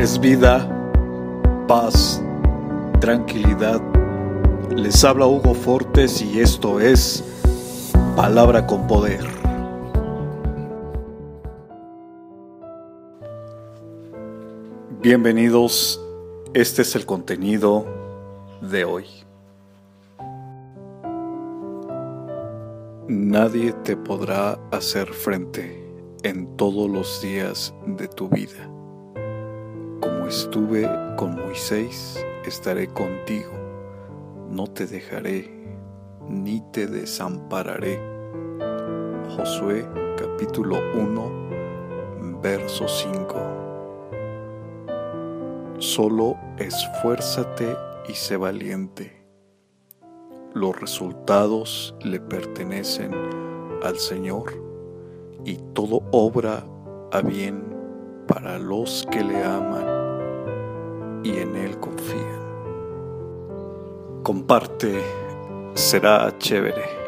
es vida, paz, tranquilidad. Les habla Hugo Fortes y esto es Palabra con Poder. Bienvenidos, este es el contenido de hoy. Nadie te podrá hacer frente en todos los días de tu vida estuve con Moisés, estaré contigo, no te dejaré, ni te desampararé. Josué capítulo 1, verso 5. Solo esfuérzate y sé valiente. Los resultados le pertenecen al Señor y todo obra a bien para los que le aman y en Él confían. Comparte, será chévere.